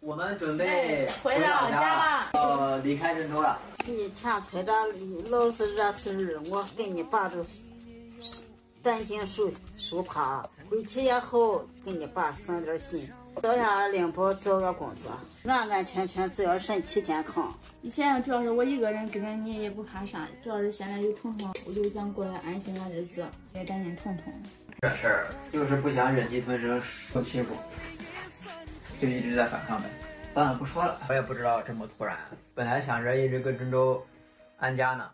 我们准备回老家了，呃，离开郑州了。你抢车站老是惹事儿，我跟你爸都担惊受受怕。回去以后给你爸省点心，到下领保找个工作，安安全全，只要身体健康。以前主要是我一个人跟着你也不怕啥，主要是现在有彤彤，我就想过来安心的日子，也担心彤彤。这事儿就是不想忍气吞声受欺负。就一直在反抗呗，算了不说了，我也不知道这么突然。本来想着一直跟郑州安家呢，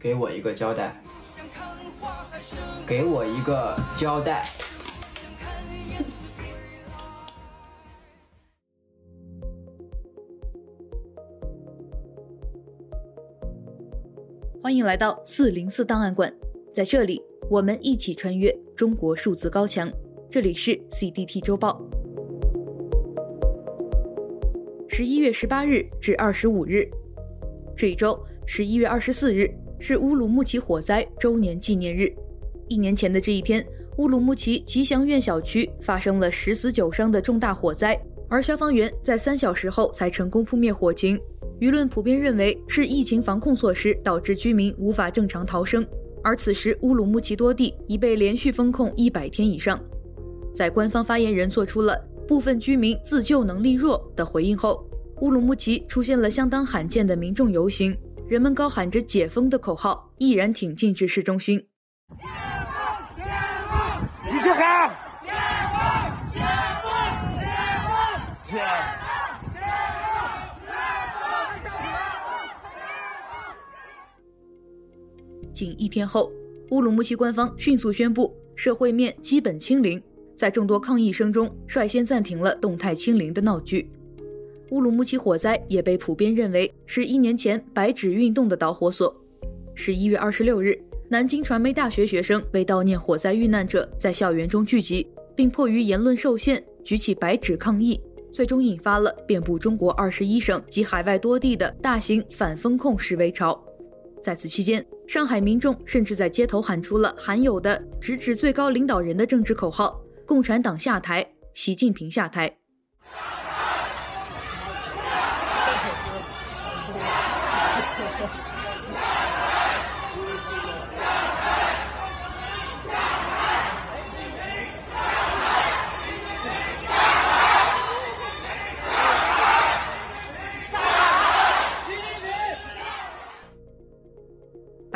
给我一个交代，给我一个交代。欢迎来到四零四档案馆，在这里我们一起穿越中国数字高墙。这里是 CDT 周报。十一月十八日至二十五日，这一周十一月二十四日是乌鲁木齐火灾周年纪念日。一年前的这一天，乌鲁木齐吉祥苑小区发生了十死九伤的重大火灾，而消防员在三小时后才成功扑灭火情。舆论普遍认为是疫情防控措施导致居民无法正常逃生，而此时乌鲁木齐多地已被连续封控一百天以上。在官方发言人做出了部分居民自救能力弱的回应后，乌鲁木齐出现了相当罕见的民众游行，人们高喊着“解封”的口号，毅然挺进至市中心。解封！解封！一起喊！解封！解封！解封！解封！解封！仅一天后，乌鲁木齐官方迅速宣布社会面基本清零。在众多抗议声中，率先暂停了动态清零的闹剧。乌鲁木齐火灾也被普遍认为是一年前白纸运动的导火索。十一月二十六日，南京传媒大学学生为悼念火灾遇难者，在校园中聚集，并迫于言论受限，举起白纸抗议，最终引发了遍布中国二十一省及海外多地的大型反封控示威潮。在此期间，上海民众甚至在街头喊出了罕有的直指最高领导人的政治口号。共产党下台，习近平下台。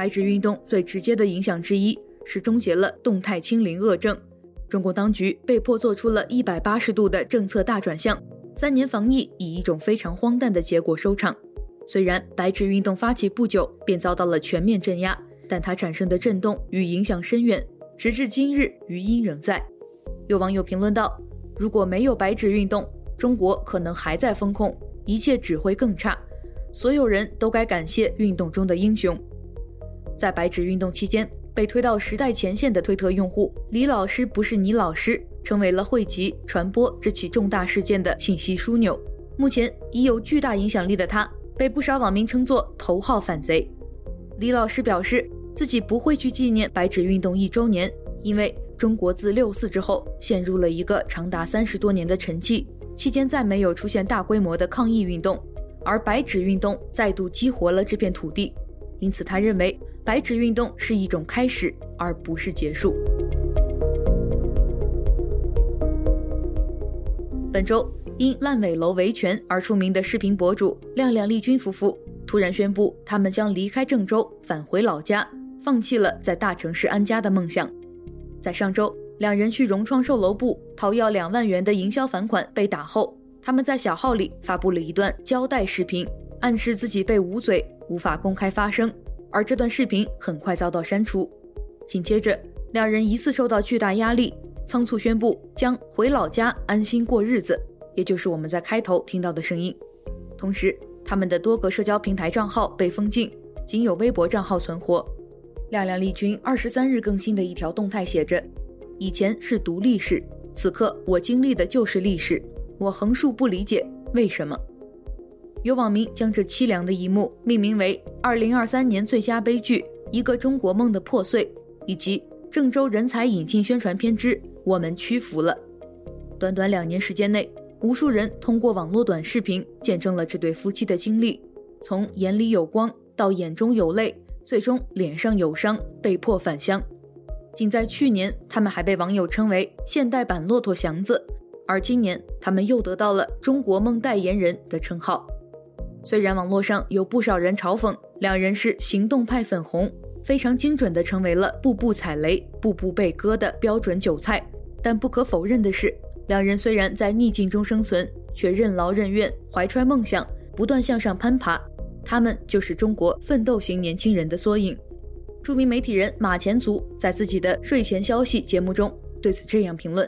白纸运动最直接的影响之一是终结了动态清零恶政。中国当局被迫做出了一百八十度的政策大转向，三年防疫以一种非常荒诞的结果收场。虽然白纸运动发起不久便遭到了全面镇压，但它产生的震动与影响深远，直至今日余音仍在。有网友评论道：“如果没有白纸运动，中国可能还在封控，一切只会更差。所有人都该感谢运动中的英雄。”在白纸运动期间，被推到时代前线的推特用户李老师不是你老师，成为了汇集传播这起重大事件的信息枢纽。目前已有巨大影响力的他，被不少网民称作“头号反贼”。李老师表示自己不会去纪念白纸运动一周年，因为中国自六四之后陷入了一个长达三十多年的沉寂，期间再没有出现大规模的抗议运动，而白纸运动再度激活了这片土地，因此他认为。白纸运动是一种开始，而不是结束。本周因烂尾楼维权而出名的视频博主亮亮丽君夫妇突然宣布，他们将离开郑州，返回老家，放弃了在大城市安家的梦想。在上周，两人去融创售楼部讨要两万元的营销返款被打后，他们在小号里发布了一段交代视频，暗示自己被捂嘴，无法公开发声。而这段视频很快遭到删除，紧接着两人疑似受到巨大压力，仓促宣布将回老家安心过日子，也就是我们在开头听到的声音。同时，他们的多个社交平台账号被封禁，仅有微博账号存活。亮亮丽君二十三日更新的一条动态写着：“以前是读历史，此刻我经历的就是历史，我横竖不理解为什么。”有网民将这凄凉的一幕命名为“二零二三年最佳悲剧：一个中国梦的破碎”，以及“郑州人才引进宣传片之我们屈服了”。短短两年时间内，无数人通过网络短视频见证了这对夫妻的经历，从眼里有光到眼中有泪，最终脸上有伤，被迫返乡。仅在去年，他们还被网友称为“现代版骆驼祥子”，而今年，他们又得到了“中国梦代言人”的称号。虽然网络上有不少人嘲讽两人是行动派粉红，非常精准地成为了步步踩雷、步步被割的标准韭菜，但不可否认的是，两人虽然在逆境中生存，却任劳任怨，怀揣梦想，不断向上攀爬。他们就是中国奋斗型年轻人的缩影。著名媒体人马前卒在自己的睡前消息节目中对此这样评论：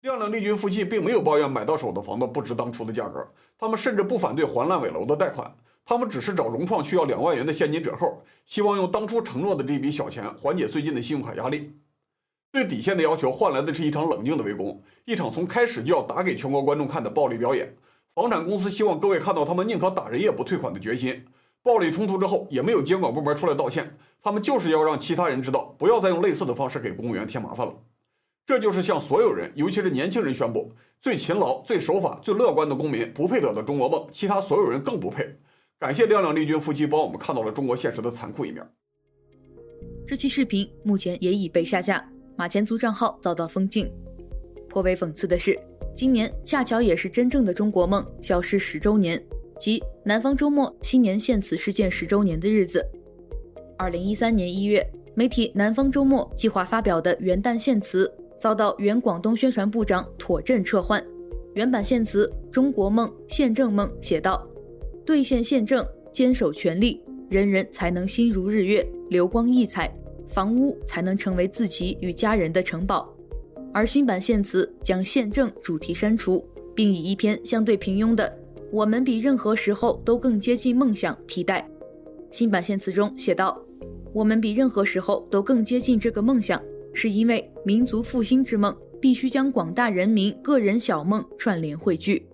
亮亮、丽君夫妻并没有抱怨买到手的房子不值当初的价格，他们甚至不反对还烂尾楼的贷款，他们只是找融创需要两万元的现金折扣，希望用当初承诺的这笔小钱缓解最近的信用卡压力。最底线的要求换来的是一场冷静的围攻，一场从开始就要打给全国观众看的暴力表演。房产公司希望各位看到他们宁可打人也不退款的决心。暴力冲突之后也没有监管部门出来道歉。他们就是要让其他人知道，不要再用类似的方式给公务员添麻烦了。这就是向所有人，尤其是年轻人宣布：最勤劳、最守法、最乐观的公民不配得到中国梦，其他所有人更不配。感谢亮亮、丽君夫妻帮我们看到了中国现实的残酷一面。这期视频目前也已被下架，马前卒账号遭到封禁。颇为讽刺的是，今年恰巧也是真正的中国梦消失十周年，即南方周末新年献词事件十周年的日子。二零一三年一月，媒体南方周末计划发表的元旦献词遭到原广东宣传部长庹震撤换。原版献词《中国梦宪政梦》写道：“兑现宪政，坚守权利，人人才能心如日月，流光溢彩；房屋才能成为自己与家人的城堡。”而新版献词将宪政主题删除，并以一篇相对平庸的“我们比任何时候都更接近梦想”替代。新版献词中写道。我们比任何时候都更接近这个梦想，是因为民族复兴之梦必须将广大人民个人小梦串联汇聚。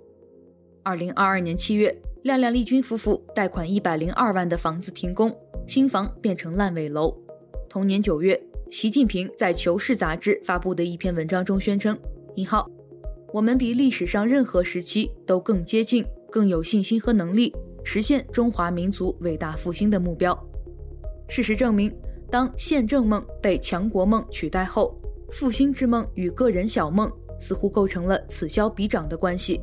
二零二二年七月，亮亮丽君夫妇贷款一百零二万的房子停工，新房变成烂尾楼。同年九月，习近平在《求是》杂志发布的一篇文章中宣称：“你好，我们比历史上任何时期都更接近、更有信心和能力实现中华民族伟大复兴的目标。”事实证明，当宪政梦被强国梦取代后，复兴之梦与个人小梦似乎构成了此消彼长的关系。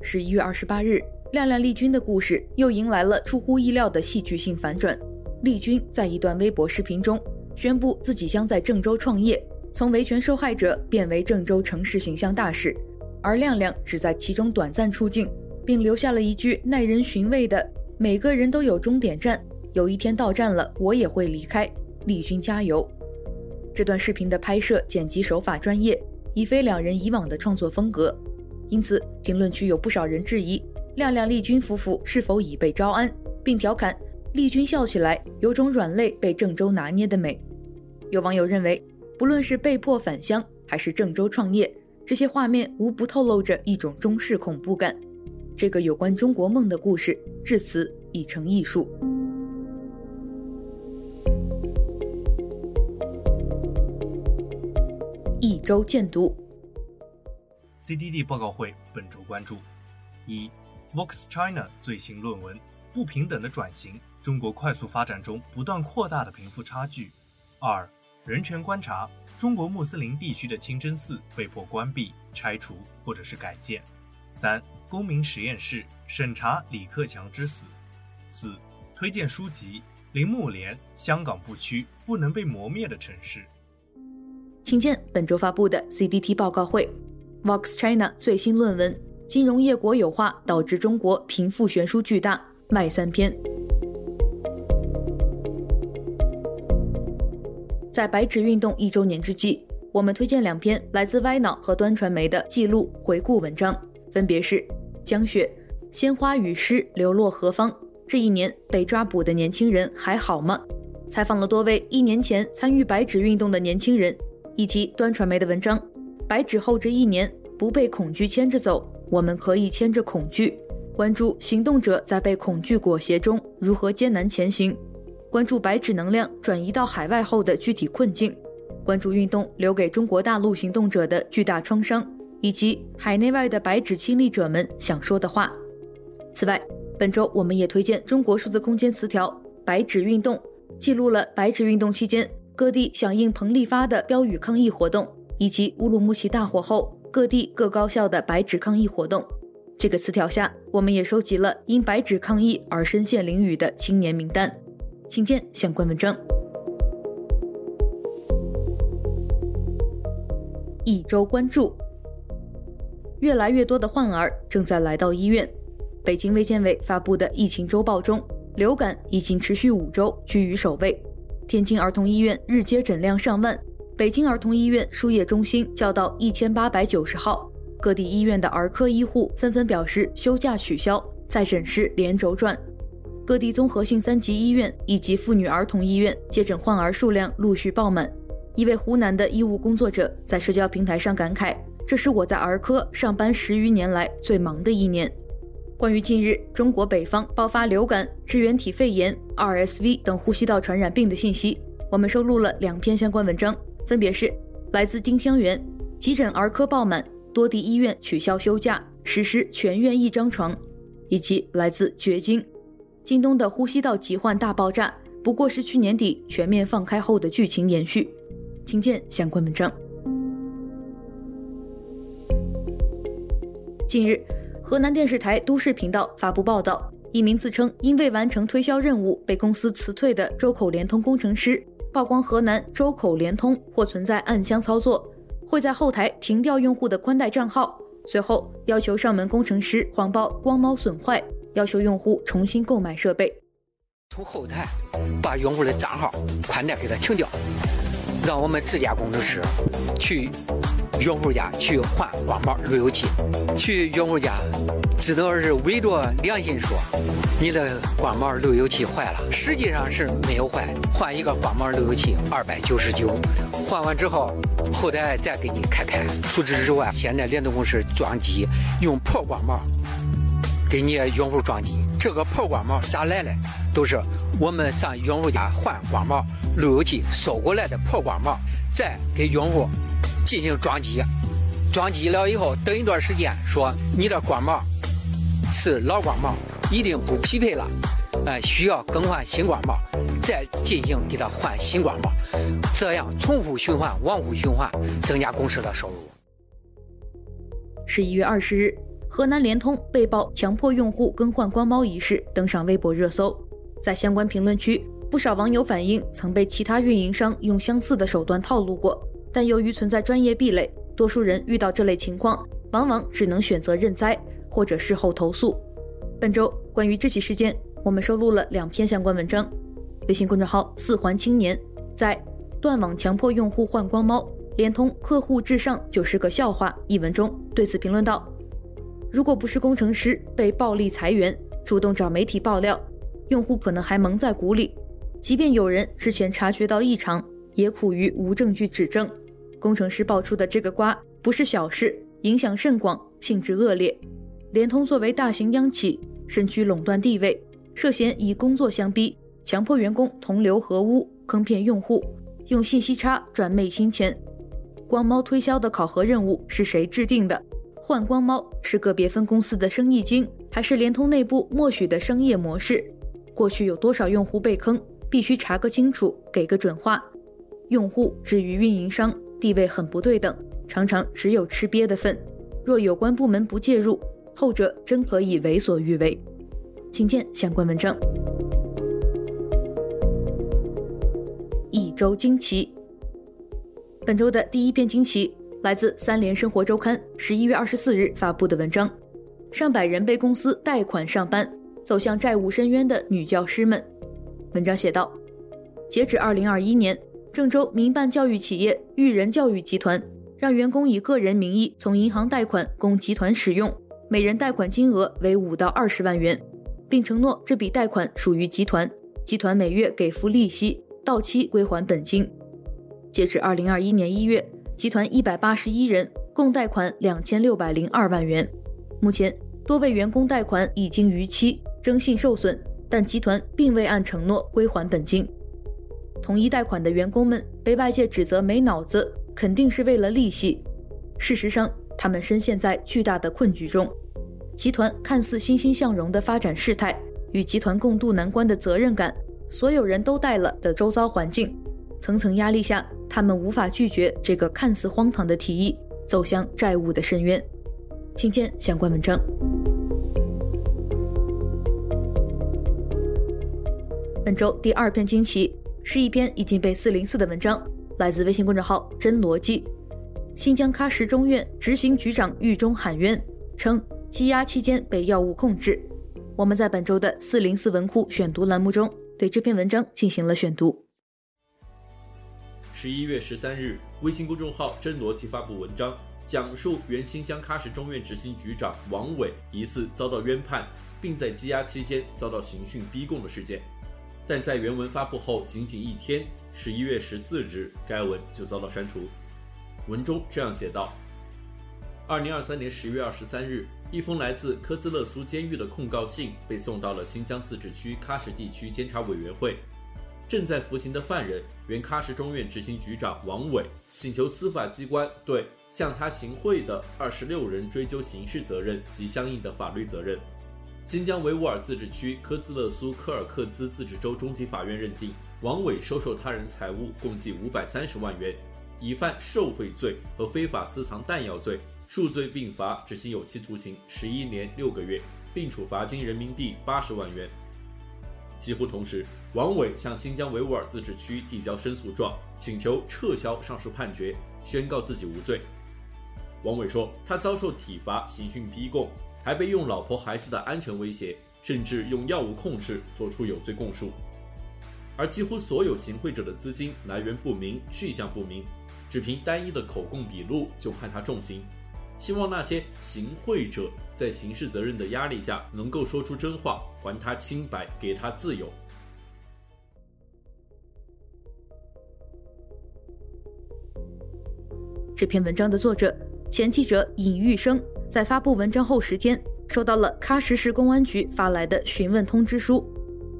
十一月二十八日，亮亮丽君的故事又迎来了出乎意料的戏剧性反转。丽君在一段微博视频中宣布自己将在郑州创业，从维权受害者变为郑州城市形象大使，而亮亮只在其中短暂出镜，并留下了一句耐人寻味的：“每个人都有终点站。”有一天到站了，我也会离开。丽君加油！这段视频的拍摄剪辑手法专业，已非两人以往的创作风格，因此评论区有不少人质疑亮亮丽君夫妇是否已被招安，并调侃丽君笑起来有种软肋被郑州拿捏的美。有网友认为，不论是被迫返乡还是郑州创业，这些画面无不透露着一种中式恐怖感。这个有关中国梦的故事，至此已成艺术。周见读，CDD 报告会本周关注：一，Vox China 最新论文：不平等的转型，中国快速发展中不断扩大的贫富差距；二，人权观察：中国穆斯林地区的清真寺被迫关闭、拆除或者是改建；三，公民实验室审查李克强之死；四，推荐书籍：铃木莲《香港不屈，不能被磨灭的城市》。请见本周发布的 CDT 报告会，Vox China 最新论文：金融业国有化导致中国贫富悬殊巨大，卖三篇。在白纸运动一周年之际，我们推荐两篇来自歪脑和端传媒的记录回顾文章，分别是《江雪鲜花与诗流落何方？这一年被抓捕的年轻人还好吗？》采访了多位一年前参与白纸运动的年轻人。以及端传媒的文章，白纸后这一年不被恐惧牵着走，我们可以牵着恐惧。关注行动者在被恐惧裹挟中如何艰难前行，关注白纸能量转移到海外后的具体困境，关注运动留给中国大陆行动者的巨大创伤，以及海内外的白纸亲历者们想说的话。此外，本周我们也推荐中国数字空间词条“白纸运动”，记录了白纸运动期间各地响应彭立发的标语抗议活动，以及乌鲁木齐大火后各地各高校的白纸抗议活动。这个词条下，我们也收集了因白纸抗议而身陷囹圄的青年名单，请见相关文章。一周关注：越来越多的患儿正在来到医院。北京卫健委发布的疫情周报中，流感已经持续五周居于首位。天津儿童医院日接诊量上万，北京儿童医院输液中心叫到一千八百九十号。各地医院的儿科医护纷纷表示休假取消，在诊室连轴转。各地综合性三级医院以及妇女儿童医院接诊患儿数量陆续爆满。一位湖南的医务工作者在社交平台上感慨：“这是我在儿科上班十余年来最忙的一年。”关于近日中国北方爆发流感、支原体肺炎、RSV 等呼吸道传染病的信息，我们收录了两篇相关文章，分别是来自丁香园，急诊儿科爆满。多地医院取消休假，实施全院一张床，以及来自掘金，京东的呼吸道疾患大爆炸，不过是去年底全面放开后的剧情延续。请见相关文章。近日，河南电视台都市频道发布报道，一名自称因未完成推销任务被公司辞退的周口联通工程师，曝光河南周口联通或存在暗箱操作。会在后台停掉用户的宽带账号，随后要求上门工程师谎报光猫损坏，要求用户重新购买设备。从后台把用户的账号宽带给他停掉，让我们自家工程师去用户家去换光猫路由器，去用户家只能是伪着良心说你的光猫路由器坏了，实际上是没有坏，换一个光猫路由器二百九十九，换完之后。后台再给你开开。除此之外，现在联通公司装机用破光猫给你用户装机，这个破光猫咋来的？都是我们上用户家换光猫路由器收过来的破光猫，再给用户进行装机。装机了以后，等一段时间说你的光猫是老光猫，一定不匹配了，呃，需要更换新光猫。再进行给他换新光猫，这样重复循环、往复循环，增加公司的收入。十一月二十日，河南联通被曝强迫用户更换光猫一事登上微博热搜，在相关评论区，不少网友反映曾被其他运营商用相似的手段套路过，但由于存在专业壁垒，多数人遇到这类情况，往往只能选择认栽或者事后投诉。本周关于这起事件，我们收录了两篇相关文章。微信公众号“四环青年”在“断网强迫用户换光猫，联通客户至上就是个笑话”一文中对此评论道：“如果不是工程师被暴力裁员，主动找媒体爆料，用户可能还蒙在鼓里。即便有人之前察觉到异常，也苦于无证据指证。工程师爆出的这个瓜不是小事，影响甚广，性质恶劣。联通作为大型央企，身居垄断地位，涉嫌以工作相逼。”强迫员工同流合污，坑骗用户，用信息差赚昧心钱。光猫推销的考核任务是谁制定的？换光猫是个别分公司的生意经，还是联通内部默许的商业模式？过去有多少用户被坑？必须查个清楚，给个准话。用户至于运营商地位很不对等，常常只有吃瘪的份。若有关部门不介入，后者真可以为所欲为。请见相关文章。一周惊奇。本周的第一篇惊奇来自《三联生活周刊》十一月二十四日发布的文章：上百人被公司贷款上班，走向债务深渊的女教师们。文章写道：截止二零二一年，郑州民办教育企业育人教育集团让员工以个人名义从银行贷款供集团使用，每人贷款金额为五到二十万元，并承诺这笔贷款属于集团，集团每月给付利息。到期归还本金。截至二零二一年一月，集团一百八十一人共贷款两千六百零二万元。目前，多位员工贷款已经逾期，征信受损，但集团并未按承诺归还本金。同一贷款的员工们被外界指责没脑子，肯定是为了利息。事实上，他们深陷在巨大的困局中。集团看似欣欣向荣的发展势态，与集团共度难关的责任感，所有人都带了的周遭环境，层层压力下，他们无法拒绝这个看似荒唐的提议，走向债务的深渊。请见相关文章。本周第二篇惊奇是一篇已经被四零四的文章，来自微信公众号“真逻辑”。新疆喀什中院执行局长狱中喊冤，称羁押期间被药物控制。我们在本周的四零四文库选读栏目中，对这篇文章进行了选读。十一月十三日，微信公众号“真逻辑”发布文章，讲述原新疆喀什中院执行局长王伟疑似遭到冤判，并在羁押期间遭到刑讯逼供的事件。但在原文发布后仅仅一天，十一月十四日，该文就遭到删除。文中这样写道：二零二三年十月二十三日，一封来自科斯勒苏监狱的控告信被送到了新疆自治区喀什地区监察委员会。正在服刑的犯人，原喀什中院执行局长王伟，请求司法机关对向他行贿的二十六人追究刑事责任及相应的法律责任。新疆维吾尔自治区科兹勒苏柯尔克孜自治州中级法院认定，王伟收受他人财物共计五百三十万元，已犯受贿罪和非法私藏弹药罪，数罪并罚，执行有期徒刑十一年六个月，并处罚金人民币八十万元。几乎同时，王伟向新疆维吾尔自治区递交申诉状，请求撤销上述判决，宣告自己无罪。王伟说，他遭受体罚、刑讯逼供。还被用老婆孩子的安全威胁，甚至用药物控制，做出有罪供述。而几乎所有行贿者的资金来源不明、去向不明，只凭单一的口供笔录就判他重刑。希望那些行贿者在刑事责任的压力下能够说出真话，还他清白，给他自由。这篇文章的作者前记者尹玉生。在发布文章后十天，收到了喀什市公安局发来的询问通知书。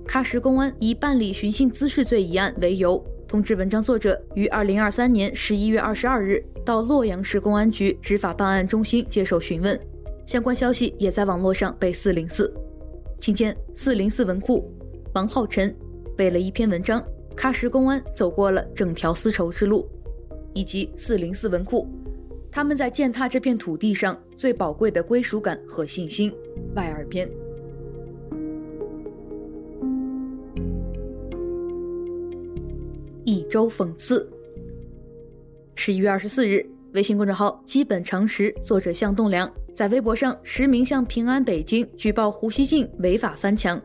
喀什公安以办理寻衅滋事罪一案为由，通知文章作者于二零二三年十一月二十二日到洛阳市公安局执法办案中心接受询问。相关消息也在网络上被四零四。请见四零四文库，王浩辰为了一篇文章，喀什公安走过了整条丝绸之路，以及四零四文库。他们在践踏这片土地上最宝贵的归属感和信心。外二篇。一周讽刺。十一月二十四日，微信公众号“基本常识”作者向栋梁在微博上实名向平安北京举报胡锡进违法翻墙。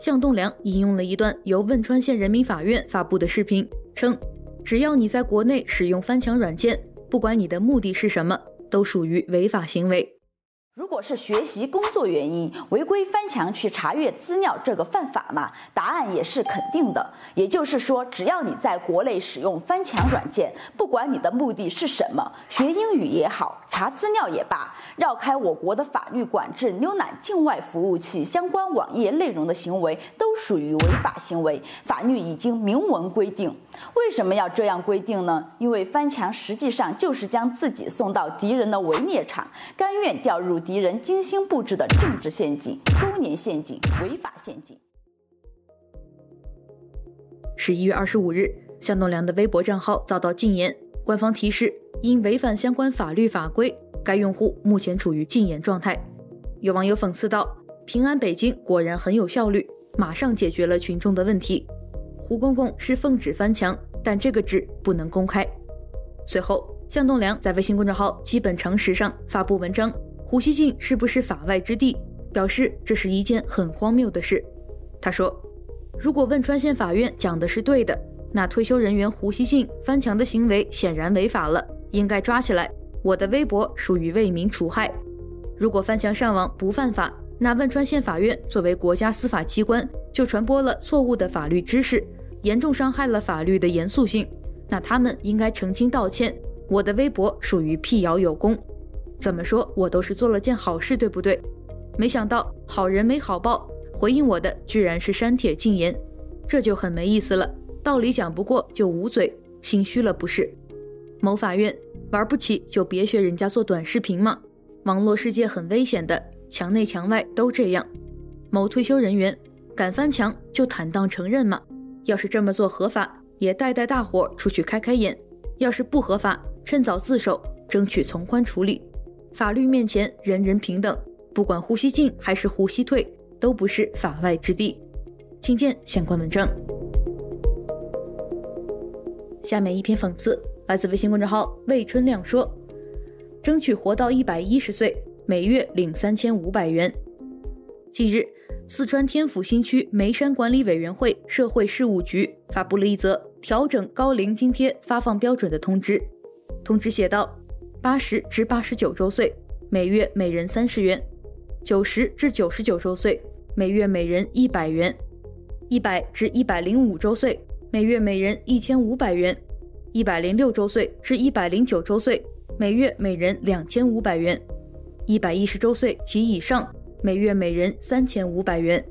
向栋梁引用了一段由汶川县人民法院发布的视频，称：“只要你在国内使用翻墙软件。”不管你的目的是什么，都属于违法行为。如果是学习工作原因违规翻墙去查阅资料，这个犯法吗？答案也是肯定的。也就是说，只要你在国内使用翻墙软件，不管你的目的是什么，学英语也好，查资料也罢，绕开我国的法律管制，浏览境外服务器相关网页内容的行为，都属于违法行为。法律已经明文规定。为什么要这样规定呢？因为翻墙实际上就是将自己送到敌人的围猎场，甘愿掉入敌人精心布置的政治陷阱、勾年陷阱、违法陷阱。十一月二十五日，向栋梁的微博账号遭到禁言，官方提示因违反相关法律法规，该用户目前处于禁言状态。有网友讽刺道：“平安北京果然很有效率，马上解决了群众的问题。”胡公公是奉旨翻墙，但这个旨不能公开。随后，向栋梁在微信公众号“基本常识”上发布文章：“胡锡进是不是法外之地？”表示这是一件很荒谬的事。他说：“如果汶川县法院讲的是对的，那退休人员胡锡进翻墙的行为显然违法了，应该抓起来。我的微博属于为民除害。如果翻墙上网不犯法，那汶川县法院作为国家司法机关就传播了错误的法律知识。”严重伤害了法律的严肃性，那他们应该澄清道歉。我的微博属于辟谣有功，怎么说我都是做了件好事，对不对？没想到好人没好报，回应我的居然是删帖禁言，这就很没意思了。道理讲不过就捂嘴，心虚了不是？某法院玩不起就别学人家做短视频嘛。网络世界很危险的，墙内墙外都这样。某退休人员敢翻墙就坦荡承认嘛。要是这么做合法，也带带大伙出去开开眼；要是不合法，趁早自首，争取从宽处理。法律面前人人平等，不管呼吸进还是呼吸退，都不是法外之地。请见相关文章。下面一篇讽刺，来自微信公众号魏春亮说：“争取活到一百一十岁，每月领三千五百元。”近日，四川天府新区眉山管理委员会社会事务局发布了一则调整高龄津贴发放标准的通知。通知写道：八十至八十九周岁，每月每人三十元；九十至九十九周岁，每月每人一百元；一百至一百零五周岁，每月每人一千五百元；一百零六周岁至一百零九周岁，每月每人两千五百元；一百一十周岁及以上。每月每人三千五百元。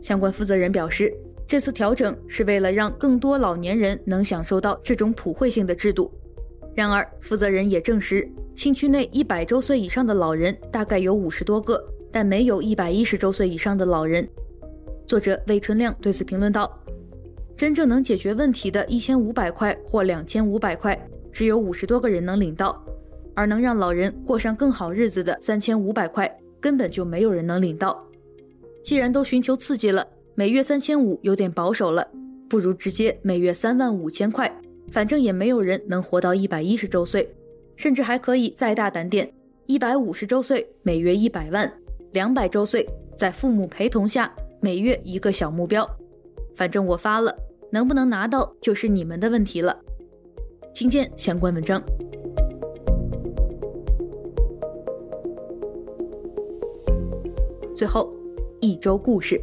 相关负责人表示，这次调整是为了让更多老年人能享受到这种普惠性的制度。然而，负责人也证实，新区内一百周岁以上的老人大概有五十多个，但没有一百一十周岁以上的老人。作者魏春亮对此评论道：“真正能解决问题的一千五百块或两千五百块，只有五十多个人能领到，而能让老人过上更好日子的三千五百块。”根本就没有人能领到。既然都寻求刺激了，每月三千五有点保守了，不如直接每月三万五千块。反正也没有人能活到一百一十周岁，甚至还可以再大胆点，一百五十周岁每月一百万，两百周岁在父母陪同下每月一个小目标。反正我发了，能不能拿到就是你们的问题了。请见相关文章。最后，一周故事。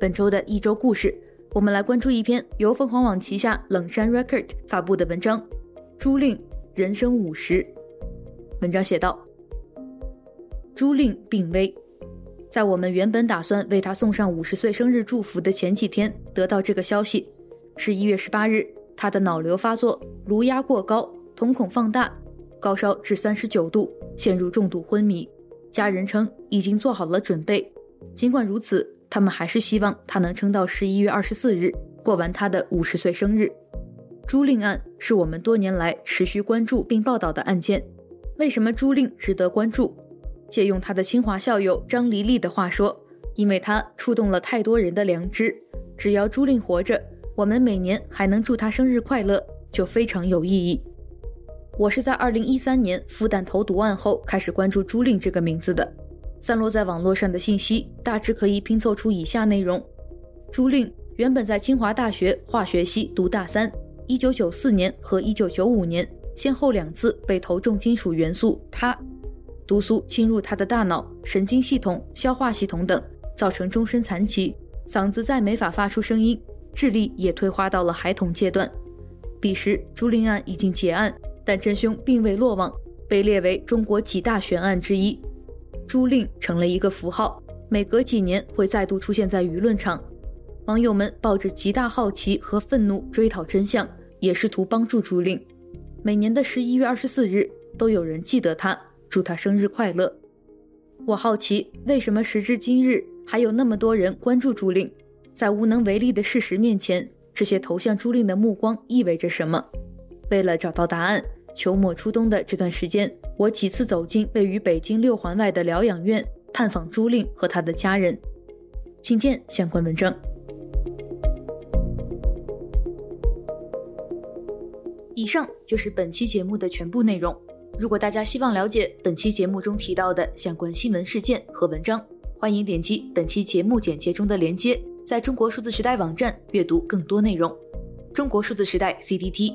本周的一周故事，我们来关注一篇由凤凰网旗下冷山 Record 发布的文章《朱令人生五十》。文章写道：朱令病危，在我们原本打算为他送上五十岁生日祝福的前几天，得到这个消息。十一月十八日，他的脑瘤发作，颅压过高，瞳孔放大，高烧至三十九度，陷入重度昏迷。家人称已经做好了准备，尽管如此，他们还是希望他能撑到十一月二十四日过完他的五十岁生日。朱令案是我们多年来持续关注并报道的案件。为什么朱令值得关注？借用他的清华校友张黎丽的话说：“因为他触动了太多人的良知。只要朱令活着，我们每年还能祝他生日快乐，就非常有意义。”我是在二零一三年复旦投毒案后开始关注朱令这个名字的。散落在网络上的信息大致可以拼凑出以下内容：朱令原本在清华大学化学系读大三，一九九四年和一九九五年先后两次被投重金属元素钛，毒素侵入他的大脑、神经系统、消化系统等，造成终身残疾，嗓子再没法发出声音，智力也退化到了孩童阶段。彼时朱令案已经结案。但真凶并未落网，被列为中国几大悬案之一。朱令成了一个符号，每隔几年会再度出现在舆论场。网友们抱着极大好奇和愤怒追讨真相，也试图帮助朱令。每年的十一月二十四日，都有人记得他，祝他生日快乐。我好奇，为什么时至今日还有那么多人关注朱令？在无能为力的事实面前，这些投向朱令的目光意味着什么？为了找到答案，秋末初冬的这段时间，我几次走进位于北京六环外的疗养院，探访朱令和他的家人。请见相关文章。以上就是本期节目的全部内容。如果大家希望了解本期节目中提到的相关新闻事件和文章，欢迎点击本期节目简介中的链接，在中国数字时代网站阅读更多内容。中国数字时代 （CDT）